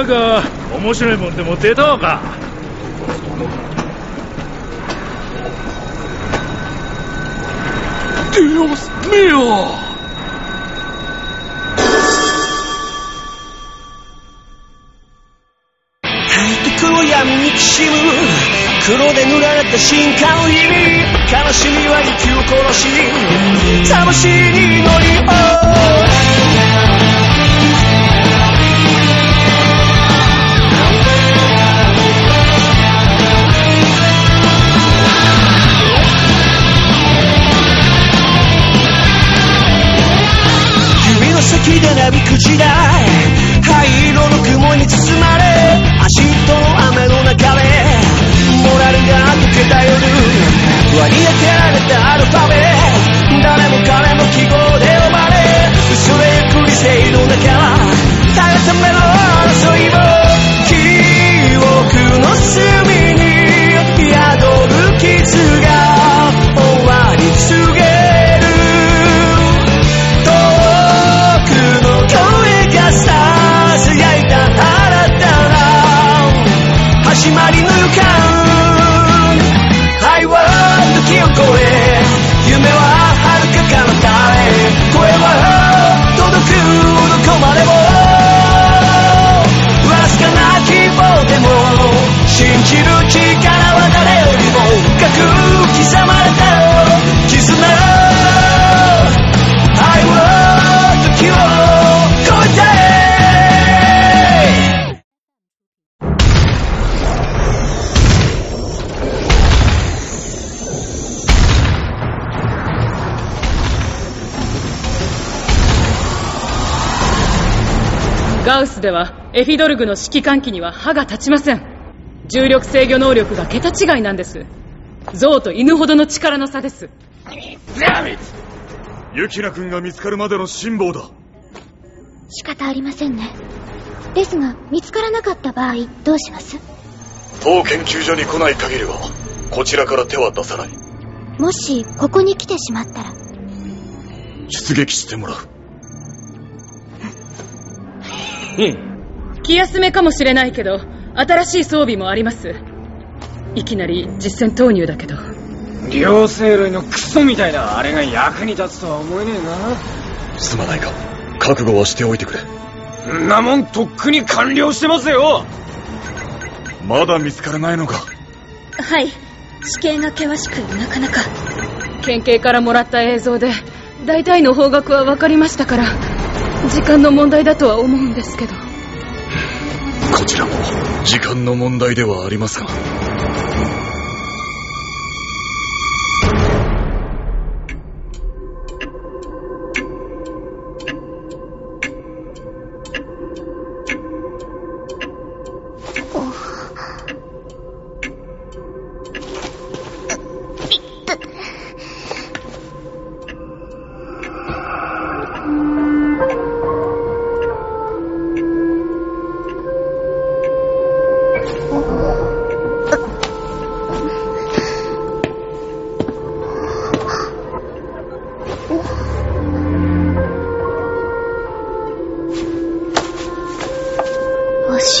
なんか面白いもんでも出たのか。Dios mío! 大陸の闇にきしむ。黒で塗られた深海に悲しみは息を殺し魂に乗り指ガウスではエフィドルグの指揮官機には歯が立ちません。重力制御能力が桁違いなんです。象と犬ほどの力の差です。ユキナ君が見つかるまでの辛抱だ。仕方ありませんね。ですが見つからなかった場合どうします？当研究所に来ない限りはこちらから手は出さない。もしここに来てしまったら。出撃してもらう気休めかもしれないけど新しい装備もあります。いきなり実戦投入だけど。両生類のクソみたいなあれが役に立つとは思えねえすまないが覚悟はしておいてくれ。な。んなもんとっくに完了してますよ。まだ見つからないのか。はい。地形が険しくなかなか。県警からもらった映像で大体の方角は分かりましたから時間の問題だとは思うんですけど。こちらも時間の問題ではありますが。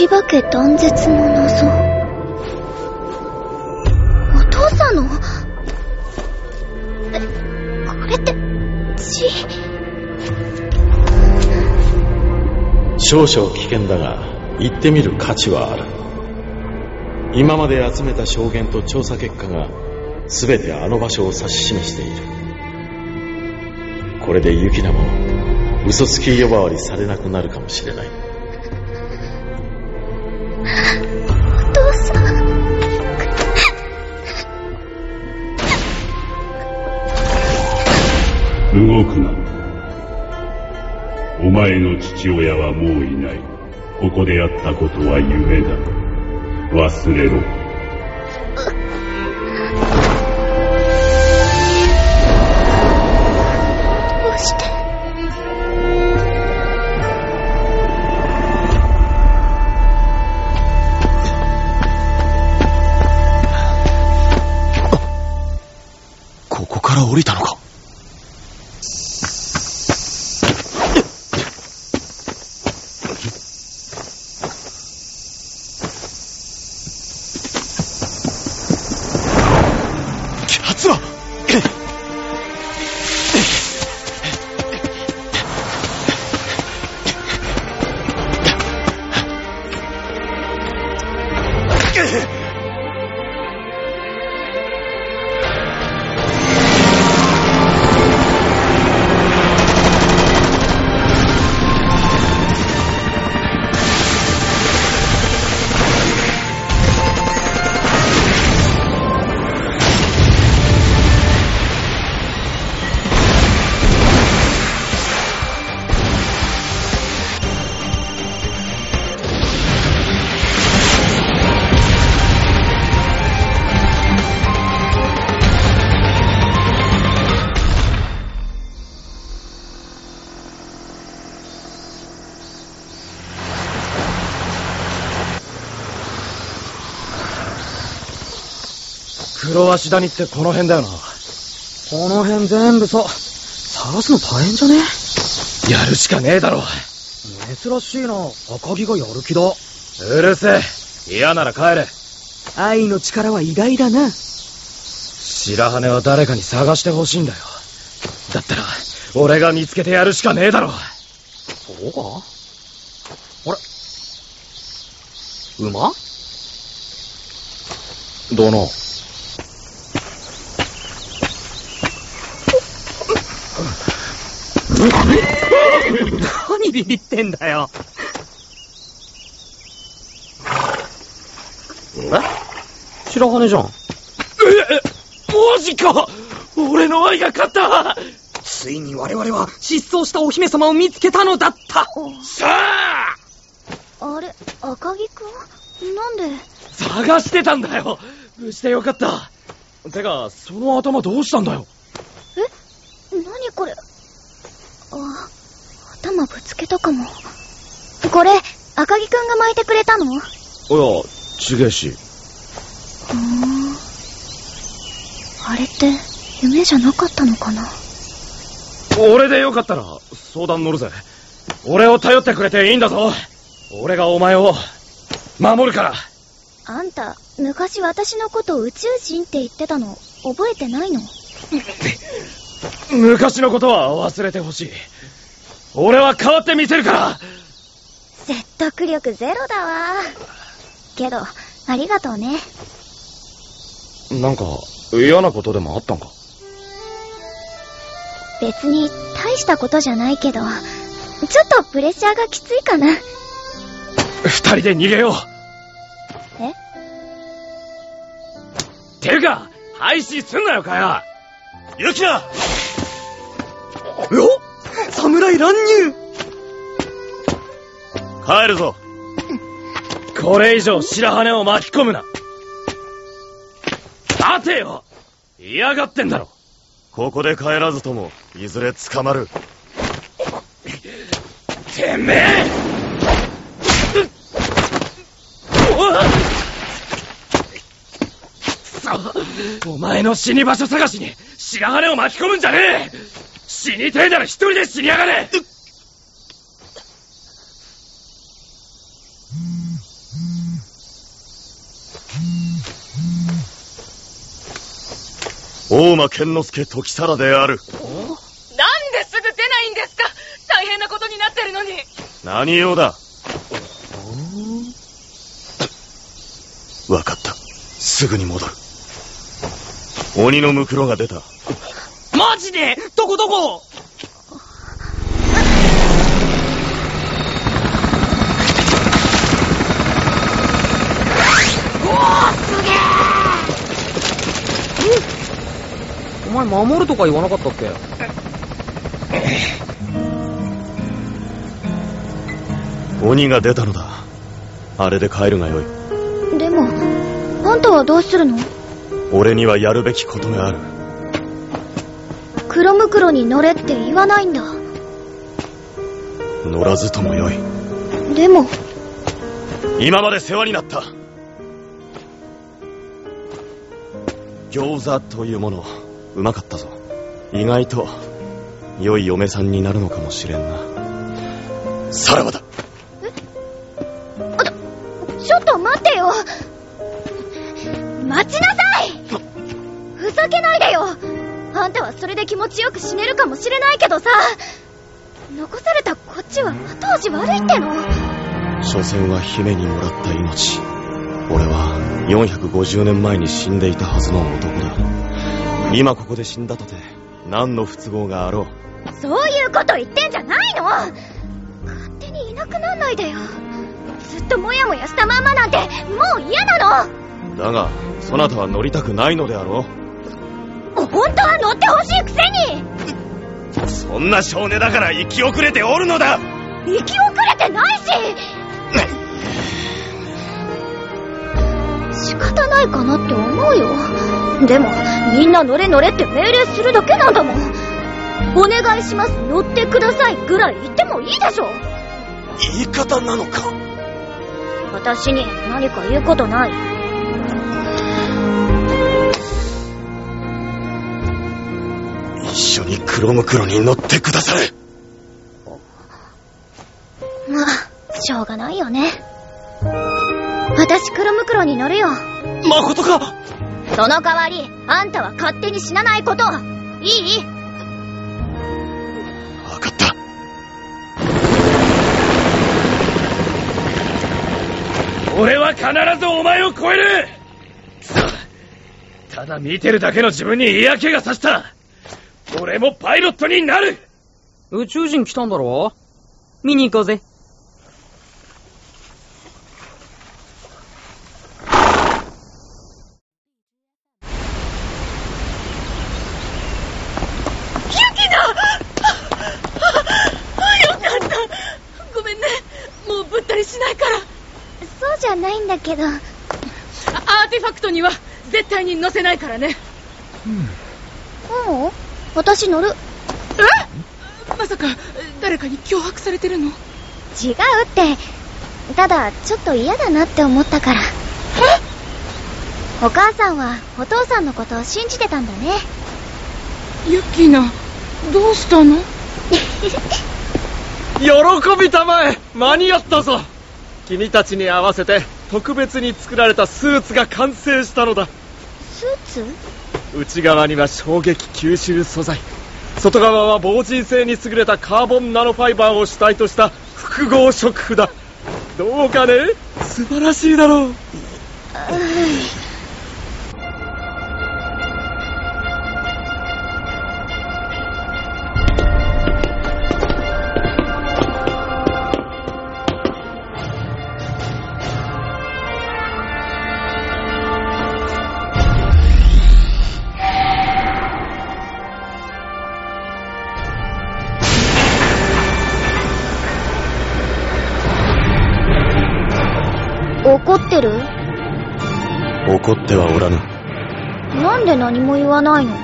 足場家断絶の謎。お父さんの？えこれって血少々危険だが行ってみる価値はある。今まで集めた証言と調査結果が全てあの場所を指し示している。これでユキナも嘘つき呼ばわりされなくなるかもしれない。父さん動くな。お前の父親はもういない。ここでやったことは夢だ。忘れろ。黒足谷ってこの辺だよな。この辺全部さ、探すの大変じゃね？やるしかねえだろ。珍しいな。赤木がやる気だ。うるせえ。嫌なら帰れ。愛の力は偉大だな。白羽は誰かに探してほしいんだよ。だったら、俺が見つけてやるしかねえだろ。そうか？あれ？馬？どの？何ビビってんだよ。え？白羽じゃん。え？マジか。俺の愛が勝った。ついに我々は失踪したお姫様を見つけたのだった。さあ！あれ、赤木くん？なんで？探してたんだよ。無事でよかった。てか、その頭どうしたんだよ？何これ？あ、頭ぶつけたかも。これ、赤木くんが巻いてくれたの？ういや、ちげえし。ーん。あれって、夢じゃなかったのかな？俺でよかったら、相談乗るぜ。俺を頼ってくれていいんだぞ俺がお前を、守るからあんた、昔私のことを宇宙人って言ってたの、覚えてないの？昔のことは忘れてほしい。俺は変わってみせるか。ら説得力ゼロだわ。けど、ありがとうね。なんか、嫌なことでもあったんか？別に大したことじゃないけど、ちょっとプレッシャーがきついかな。二人で逃げよう。え？ていうか、廃止すんなよ、かや。ユキナお侍乱入。帰るぞ。これ以上白羽を巻き込むな。待てよ。嫌がってんだろ。ここで帰らずとも、いずれ捕まる。てめえ。お前の死に場所探しに白羽を巻き込むんじゃねえ死にてえなら一人で死にやがれ大間健之助時貞である。なんですぐ出ないんですか？大変なことになってるのに何用だ？わかった。すぐに戻る。鬼のムクロが出た。マジで？どこどこ？お前守るとか言わなかったっけ？鬼が出たのだ。あれで帰るがよい。でも、あんたはどうするの？俺にはやるべきことがある。黒袋に乗れって言わないんだ。乗らずともよい。でも、今まで世話になった。餃子というもの、うまかったぞ。意外と、良い嫁さんになるのかもしれんな。さらばだんたはそれで気持ちよく死ねるかもしれないけどさ。残されたこっちは後味悪いっての。所詮は姫にもらった命。俺は450年前に死んでいたはずの男だ。今ここで死んだとて何の不都合があろう。そういうこと言ってんじゃないの。勝手にいなくなんないでよ。ずっとモヤモヤしたまんまなんてもう嫌なの。だがそなたは乗りたくないのであろ本当は乗ってほしいくせに。うそんな少年だから生き遅れておるのだ。生き遅れてないし。仕方ないかなって思うよ。でもみんな乗れ乗れって命令するだけなんだもん。お願いします。乗ってくださいぐらい言ってもいいでしょ。言い方なのか？私に何か言うことない？緒に黒袋に乗ってくだされ。まあしょうがないよね。私黒袋に乗るよ。まことか。その代わりあんたは勝手に死なないこと。いい？分かった。俺は必ずお前を超える。ただ見てるだけの自分に嫌気がさした俺もパイロットになる。宇宙人来たんだろ？見に行こうぜ。ユキナ！よかったごめんねもうぶったりしないからそうじゃないんだけどあアーティファクトには絶対に乗せないからねううん私乗る。え？まさか誰かに脅迫されてるの？違うって。ただちょっと嫌だなって思ったから。お母さんはお父さんのことを信じてたんだね。ユキナどうしたの？喜びたまえ間に合ったぞ。君たちに合わせて特別に作られたスーツが完成したのだ。スーツ？内側には衝撃吸収素材。外側は防塵性に優れたカーボンナノファイバーを主体とした複合食譜だ。どうかね？素晴らしいだろう。怒ってはおらぬ。なんで何も言わないの？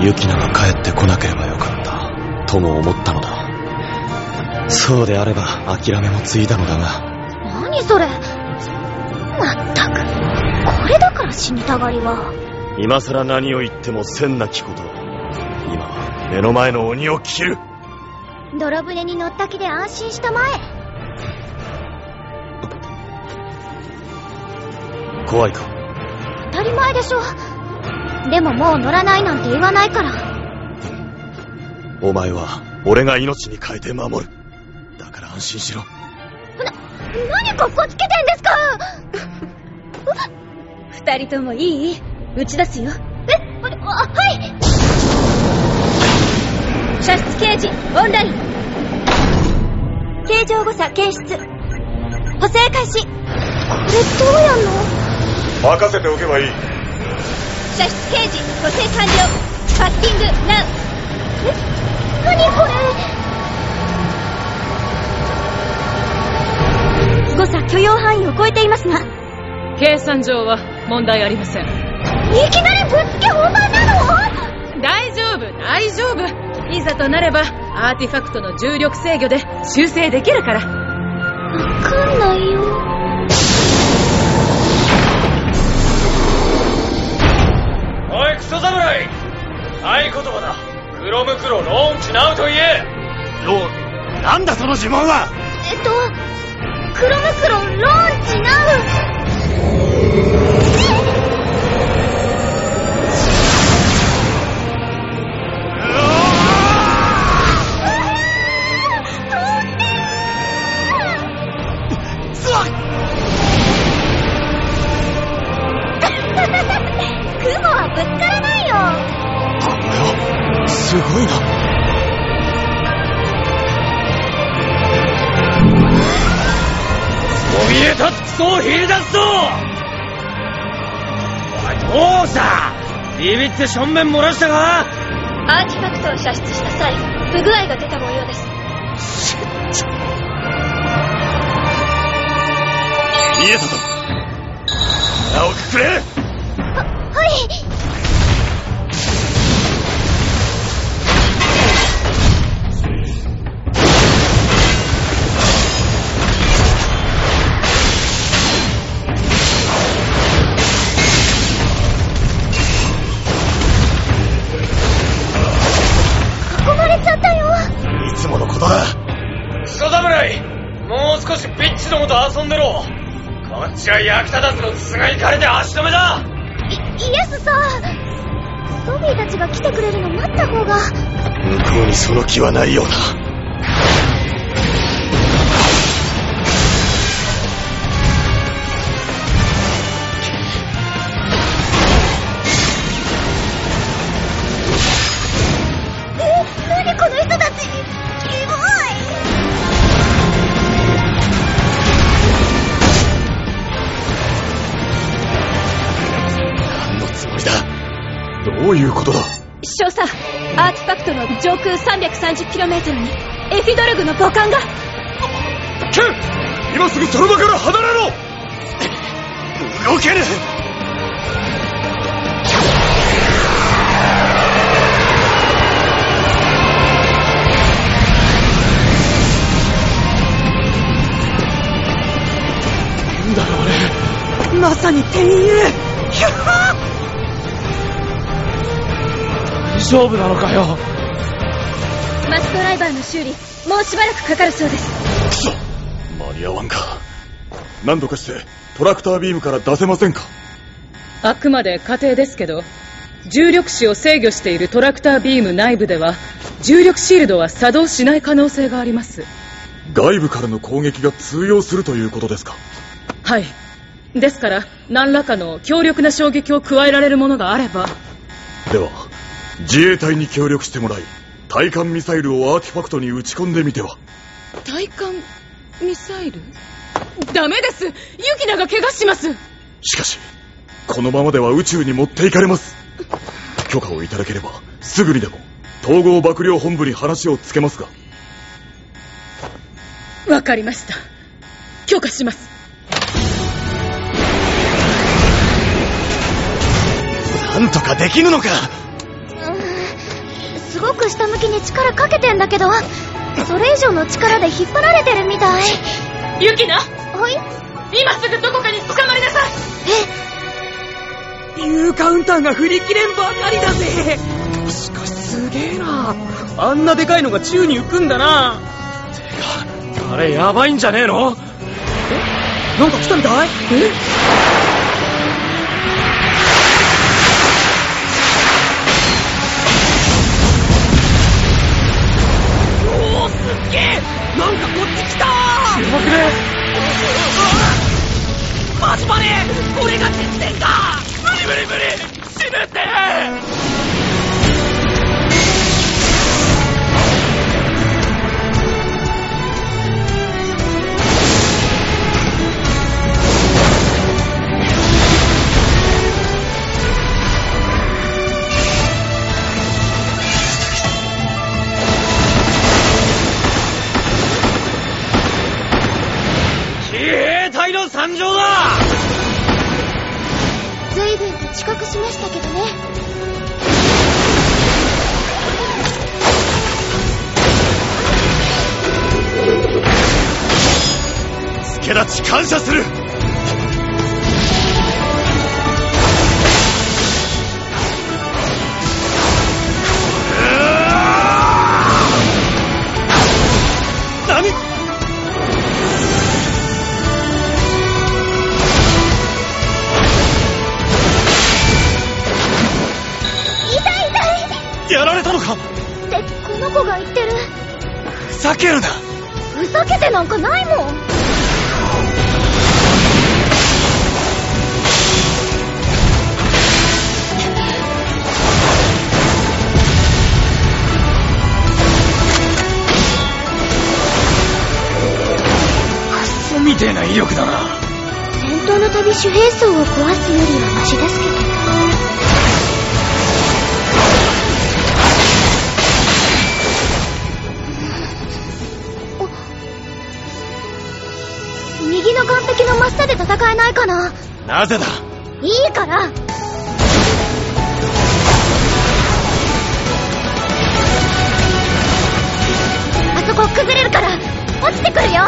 ユキナが帰ってこなければよかった。とも思ったのだ。そうであれば諦めもついたのだが。何それ？まったく。これだから死にたがりは。今さら何を言ってもせんなきこと。今は目の前の鬼を切る。泥船に乗った気で安心したまえ怖いか。当たり前でしょ。でももう乗らないなんて言わないから。お前は俺が命に変えて守る。だから安心しろ。何かっこつけてんですか。二人ともいい？打ち出すよ。えあはい。射出刑事オンライン。形状誤差検出。補正開始。これどうやんの任せておけばいい。射出刑事補正完了。パッキングナウ。何これ。誤差許容範囲を超えていますが。計算上は問題ありません。いきなりぶっつけ本番なの？大丈夫大丈夫。いざとなればアーティファクトの重力制御で修正できるから。わかんないよおいクソ侍。合言葉だ。黒ムロローンチナウと言え。ローなんだその呪文は。えっと黒ムロローンチナウ。すわすごいな。怯えたクソを引き出すぞおいどうした？ビビって正面漏らしたか？アーティファクトを射出した際不具合が出た模様です。見えたぞ腹をくくれはい役立たずの筒が行かれて足止めだ。イエスさトビーたちが来てくれるの待った方が。向こうにその気はないようだ。どういうことだ？少佐アーティファクトの上空 330km にエフィドルグの母艦が。ケン今すぐその場から離れろ！動けぬなんだろうあれまさに天佑ひゃっは大丈夫なのかよ。マスドライバーの修理もうしばらくかかるそうです。クソ間に合わんか。何とかしてトラクタービームから出せませんか。あくまで仮定ですけど重力子を制御しているトラクタービーム内部では重力シールドは作動しない可能性があります。外部からの攻撃が通用するということですか。はい。ですから何らかの強力な衝撃を加えられるものがあれば。では自衛隊に協力してもらい対艦ミサイルをアーティファクトに撃ち込んでみては。対艦ミサイル？ダメです！ユキナが怪我します！しかしこのままでは宇宙に持っていかれます。許可をいただければすぐにでも統合幕僚本部に話をつけますが。わかりました。許可します。なんとかできぬのかく下向きに力かけてんだけどそれ以上の力で引っ張られてるみたい。ユキナ？はい？今すぐどこかに捕まりなさい。え？U カウンターが振り切れんばかりだぜ。しかしすげえな。あんなでかいのが宙に浮くんだな。あれやばいんじゃねえの？え？なんか来たみたい？え？これが実戦か無理無理無理。助感謝する。何？痛い痛い。やられたのか？ってこの子が言ってる。ふざけるな。ふざけてなんかないもん戦闘の旅主兵装を壊すよりはマシですけど。右の岸壁の真下で戦えないかな。なぜだいいから。あそこ崩れるから落ちてくるよ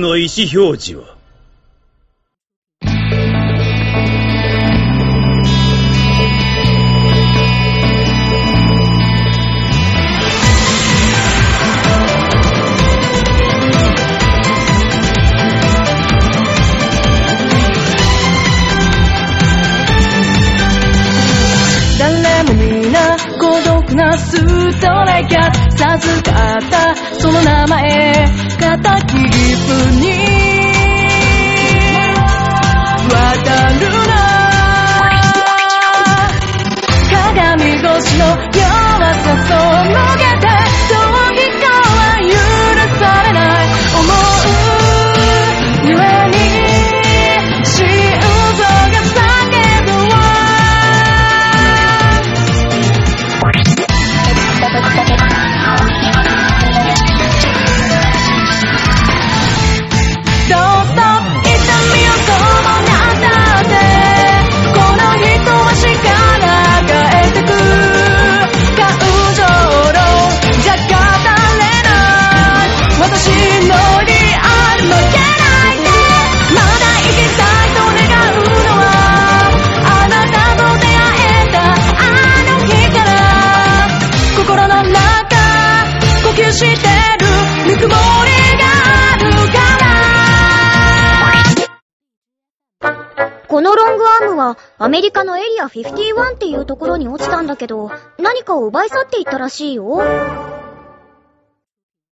の意思表示は。誰も皆孤独なストレイキャ授かったの名前肩切りふに渡るな。鏡越しのアメリカのエリア51っていうところに落ちたんだけど、何かを奪い去っていったらしいよ。